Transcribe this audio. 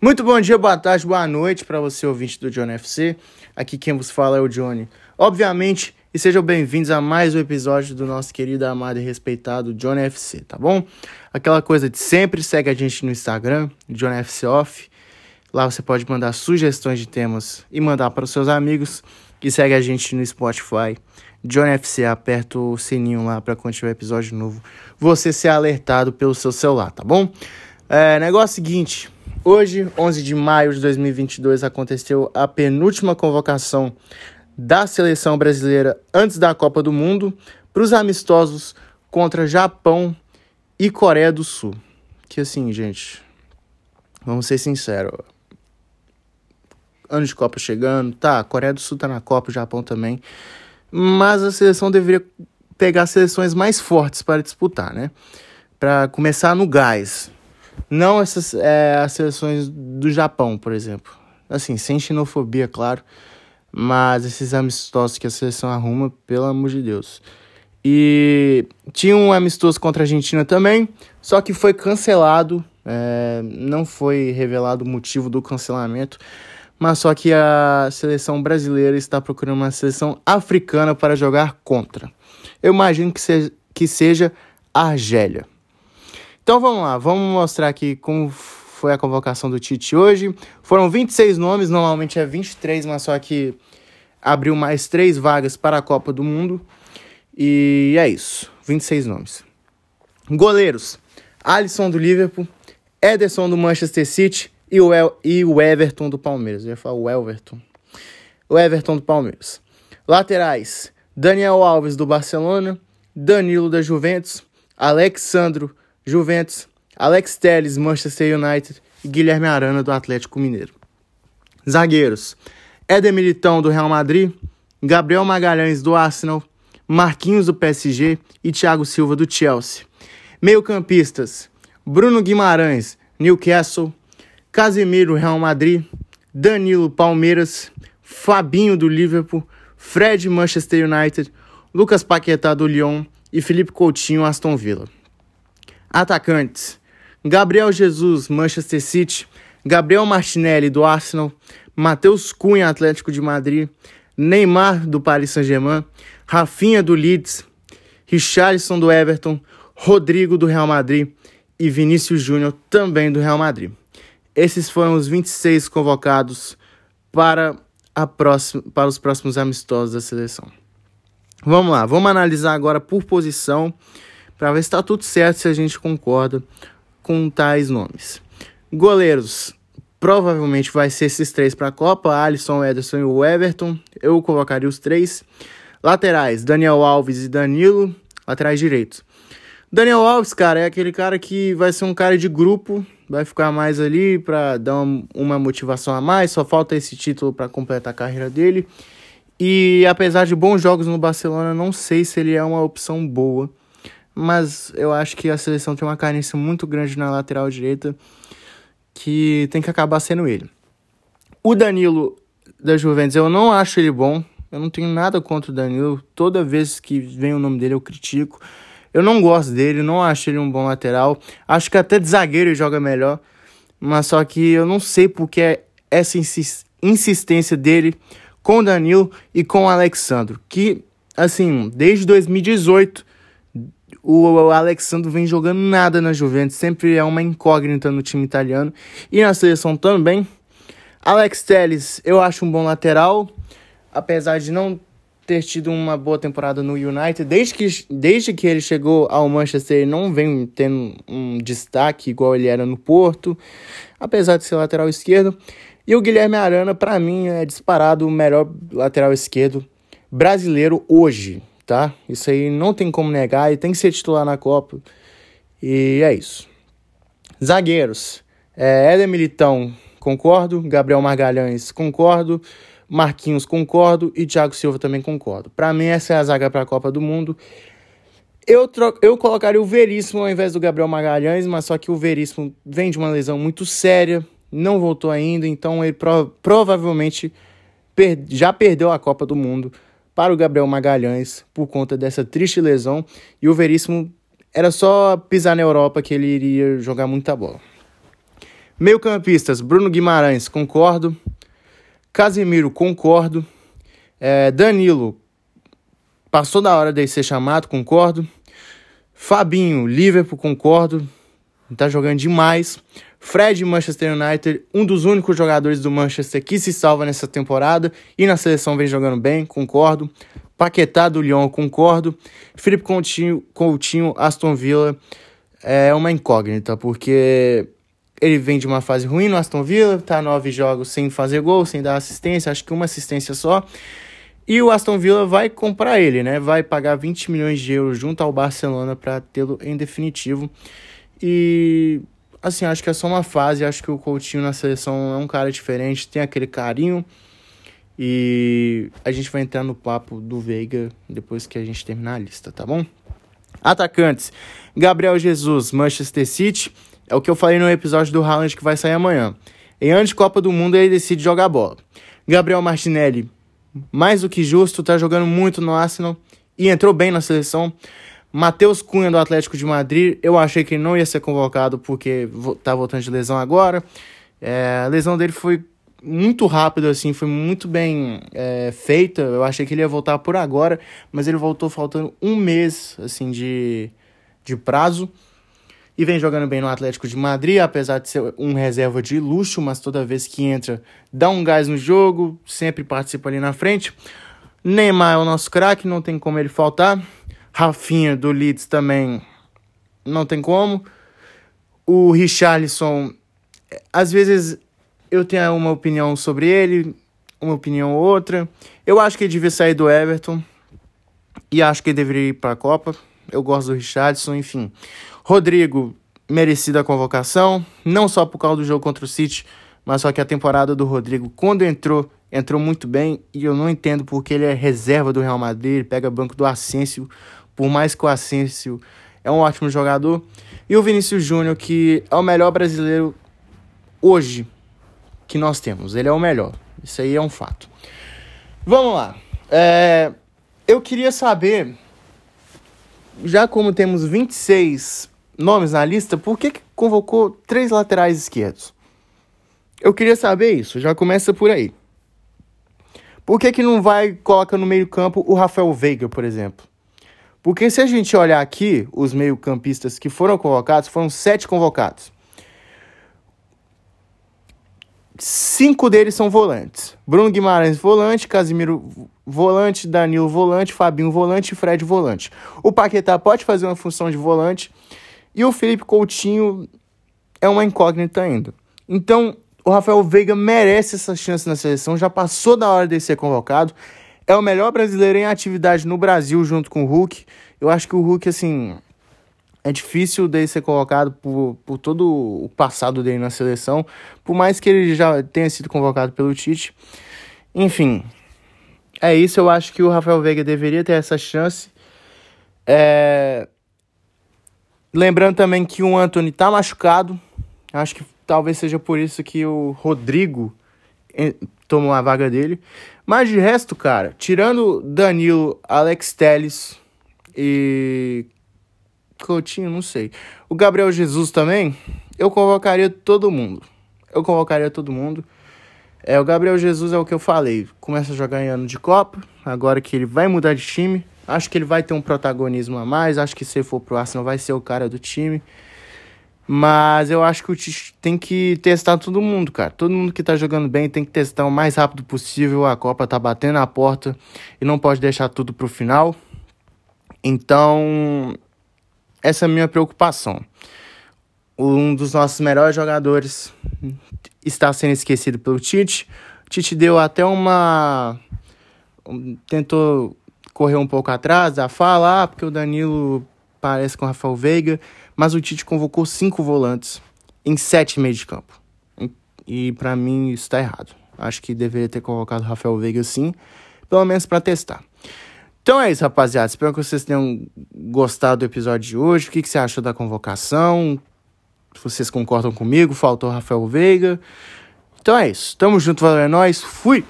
Muito bom dia, boa tarde, boa noite para você ouvinte do Johnny FC. Aqui quem vos fala é o Johnny. Obviamente, e sejam bem-vindos a mais um episódio do nosso querido, amado e respeitado Johnny FC, tá bom? Aquela coisa de sempre, segue a gente no Instagram, Johnny FC Off. Lá você pode mandar sugestões de temas e mandar para os seus amigos. E segue a gente no Spotify, Johnny FC, aperta o sininho lá para quando tiver episódio novo, você ser alertado pelo seu celular, tá bom? É, negócio seguinte, Hoje, 11 de maio de 2022, aconteceu a penúltima convocação da seleção brasileira antes da Copa do Mundo para os amistosos contra Japão e Coreia do Sul. Que assim, gente, vamos ser sinceros. Ano de Copa chegando, tá, Coreia do Sul tá na Copa, Japão também. Mas a seleção deveria pegar seleções mais fortes para disputar, né? Para começar no gás. Não essas é, as seleções do Japão, por exemplo. Assim, sem xenofobia, claro. Mas esses amistosos que a seleção arruma, pelo amor de Deus. E tinha um amistoso contra a Argentina também, só que foi cancelado. É, não foi revelado o motivo do cancelamento. Mas só que a seleção brasileira está procurando uma seleção africana para jogar contra. Eu imagino que seja, que seja a Argélia. Então vamos lá, vamos mostrar aqui como foi a convocação do Tite hoje. Foram 26 nomes, normalmente é 23, mas só que abriu mais três vagas para a Copa do Mundo. E é isso, 26 nomes. Goleiros: Alisson do Liverpool, Ederson do Manchester City e o, El e o Everton do Palmeiras. Eu ia falar o Everton. O Everton do Palmeiras. Laterais: Daniel Alves do Barcelona, Danilo da Juventus, Alexandro Juventus, Alex Telles, Manchester United e Guilherme Arana do Atlético Mineiro. Zagueiros: Éder Militão do Real Madrid, Gabriel Magalhães do Arsenal, Marquinhos do PSG e Thiago Silva do Chelsea. Meio-campistas: Bruno Guimarães, Newcastle, Casemiro, Real Madrid, Danilo, Palmeiras, Fabinho do Liverpool, Fred, Manchester United, Lucas Paquetá do Lyon e Felipe Coutinho, Aston Villa. Atacantes: Gabriel Jesus, Manchester City, Gabriel Martinelli, do Arsenal, Matheus Cunha, Atlético de Madrid, Neymar, do Paris Saint-Germain, Rafinha, do Leeds, Richarlison, do Everton, Rodrigo, do Real Madrid. E Vinícius Júnior, também do Real Madrid. Esses foram os 26 convocados para, a próxima, para os próximos amistosos da seleção. Vamos lá, vamos analisar agora por posição para ver se está tudo certo, se a gente concorda com tais nomes. Goleiros, provavelmente vai ser esses três para a Copa: Alisson, Ederson e o Everton. Eu colocaria os três. Laterais: Daniel Alves e Danilo. Laterais direitos. Daniel Alves, cara, é aquele cara que vai ser um cara de grupo, vai ficar mais ali para dar uma motivação a mais. Só falta esse título para completar a carreira dele. E apesar de bons jogos no Barcelona, não sei se ele é uma opção boa mas eu acho que a seleção tem uma carência muito grande na lateral direita que tem que acabar sendo ele. O Danilo da Juventus, eu não acho ele bom. Eu não tenho nada contra o Danilo. Toda vez que vem o nome dele eu critico. Eu não gosto dele, não acho ele um bom lateral. Acho que até de zagueiro ele joga melhor. Mas só que eu não sei porque essa insistência dele com o Danilo e com o Alexandro. Que, assim, desde 2018 o Alexandre vem jogando nada na Juventus, sempre é uma incógnita no time italiano e na seleção também. Alex Telles, eu acho um bom lateral, apesar de não ter tido uma boa temporada no United. Desde que, desde que ele chegou ao Manchester, ele não vem tendo um destaque igual ele era no Porto, apesar de ser lateral esquerdo. E o Guilherme Arana, para mim, é disparado o melhor lateral esquerdo brasileiro hoje tá? Isso aí não tem como negar, e tem que ser titular na Copa. E é isso. Zagueiros. É, Éder Militão, concordo. Gabriel Margalhães, concordo. Marquinhos, concordo. E Thiago Silva também concordo. Para mim, essa é a zaga para a Copa do Mundo. Eu, tro... eu colocaria o Veríssimo ao invés do Gabriel Magalhães, mas só que o Veríssimo vem de uma lesão muito séria, não voltou ainda, então ele pro... provavelmente per... já perdeu a Copa do Mundo para o Gabriel Magalhães por conta dessa triste lesão e o Veríssimo era só pisar na Europa que ele iria jogar muita bola. Meio-campistas: Bruno Guimarães, concordo. Casemiro, concordo. É, Danilo, passou da hora de ser chamado, concordo. Fabinho, Liverpool, concordo. Tá jogando demais. Fred, Manchester United, um dos únicos jogadores do Manchester que se salva nessa temporada e na seleção vem jogando bem, concordo. Paquetá do Lyon, concordo. Felipe Coutinho, Coutinho, Aston Villa é uma incógnita, porque ele vem de uma fase ruim no Aston Villa, tá nove jogos sem fazer gol, sem dar assistência, acho que uma assistência só. E o Aston Villa vai comprar ele, né? Vai pagar 20 milhões de euros junto ao Barcelona para tê-lo em definitivo. E assim, acho que é só uma fase, acho que o Coutinho na seleção é um cara diferente, tem aquele carinho. E a gente vai entrar no papo do Veiga depois que a gente terminar a lista, tá bom? Atacantes: Gabriel Jesus, Manchester City. É o que eu falei no episódio do Haaland que vai sair amanhã. Em de Copa do Mundo ele decide jogar bola. Gabriel Martinelli, mais do que justo, tá jogando muito no Arsenal e entrou bem na seleção. Matheus Cunha do Atlético de Madrid, eu achei que ele não ia ser convocado porque tá voltando de lesão agora. É, a lesão dele foi muito rápido, assim, foi muito bem é, feita. Eu achei que ele ia voltar por agora, mas ele voltou faltando um mês, assim, de, de prazo. E vem jogando bem no Atlético de Madrid, apesar de ser um reserva de luxo, mas toda vez que entra, dá um gás no jogo, sempre participa ali na frente. Neymar é o nosso craque, não tem como ele faltar. Rafinha do Leeds também não tem como. O Richarlison, às vezes eu tenho uma opinião sobre ele, uma opinião outra. Eu acho que ele devia sair do Everton e acho que ele deveria ir para a Copa. Eu gosto do Richardson, enfim. Rodrigo, merecida a convocação, não só por causa do jogo contra o City, mas só que a temporada do Rodrigo, quando entrou, entrou muito bem e eu não entendo porque ele é reserva do Real Madrid, ele pega banco do Asensio, por mais que o Asensio é um ótimo jogador. E o Vinícius Júnior, que é o melhor brasileiro hoje, que nós temos. Ele é o melhor. Isso aí é um fato. Vamos lá. É, eu queria saber, já como temos 26 nomes na lista, por que, que convocou três laterais esquerdos? Eu queria saber isso, já começa por aí. Por que, que não vai coloca no meio-campo o Rafael Veiga, por exemplo? Porque se a gente olhar aqui, os meio-campistas que foram convocados, foram sete convocados cinco deles são volantes. Bruno Guimarães, volante, Casimiro, volante, Danilo, volante, Fabinho, volante Fred, volante. O Paquetá pode fazer uma função de volante e o Felipe Coutinho é uma incógnita ainda. Então, o Rafael Veiga merece essa chance na seleção, já passou da hora de ser convocado. É o melhor brasileiro em atividade no Brasil junto com o Hulk. Eu acho que o Hulk, assim, é difícil dele ser colocado por, por todo o passado dele na seleção, por mais que ele já tenha sido convocado pelo Tite. Enfim, é isso. Eu acho que o Rafael Veiga deveria ter essa chance. É... Lembrando também que o Anthony tá machucado. Acho que talvez seja por isso que o Rodrigo tomou a vaga dele. Mas de resto, cara, tirando Danilo, Alex Telles e Coutinho, não sei. O Gabriel Jesus também, eu convocaria todo mundo. Eu convocaria todo mundo. É, o Gabriel Jesus é o que eu falei. Começa a jogar em ano de Copa. Agora que ele vai mudar de time. Acho que ele vai ter um protagonismo a mais. Acho que se for pro Arsenal vai ser o cara do time. Mas eu acho que o Tite tem que testar todo mundo, cara. Todo mundo que tá jogando bem tem que testar o mais rápido possível. A Copa tá batendo a porta e não pode deixar tudo pro final. Então, essa é a minha preocupação. Um dos nossos melhores jogadores está sendo esquecido pelo Tite. O Tite deu até uma. Tentou correr um pouco atrás a fala, ah, porque o Danilo parece com o Rafael Veiga, mas o Tite convocou cinco volantes em sete meios de campo. E para mim isso está errado. Acho que deveria ter convocado o Rafael Veiga sim, pelo menos para testar. Então é isso, rapaziada. Espero que vocês tenham gostado do episódio de hoje. O que, que você achou da convocação? Vocês concordam comigo, faltou Rafael Veiga. Então é isso. Tamo junto, valeu, é nóis. Fui!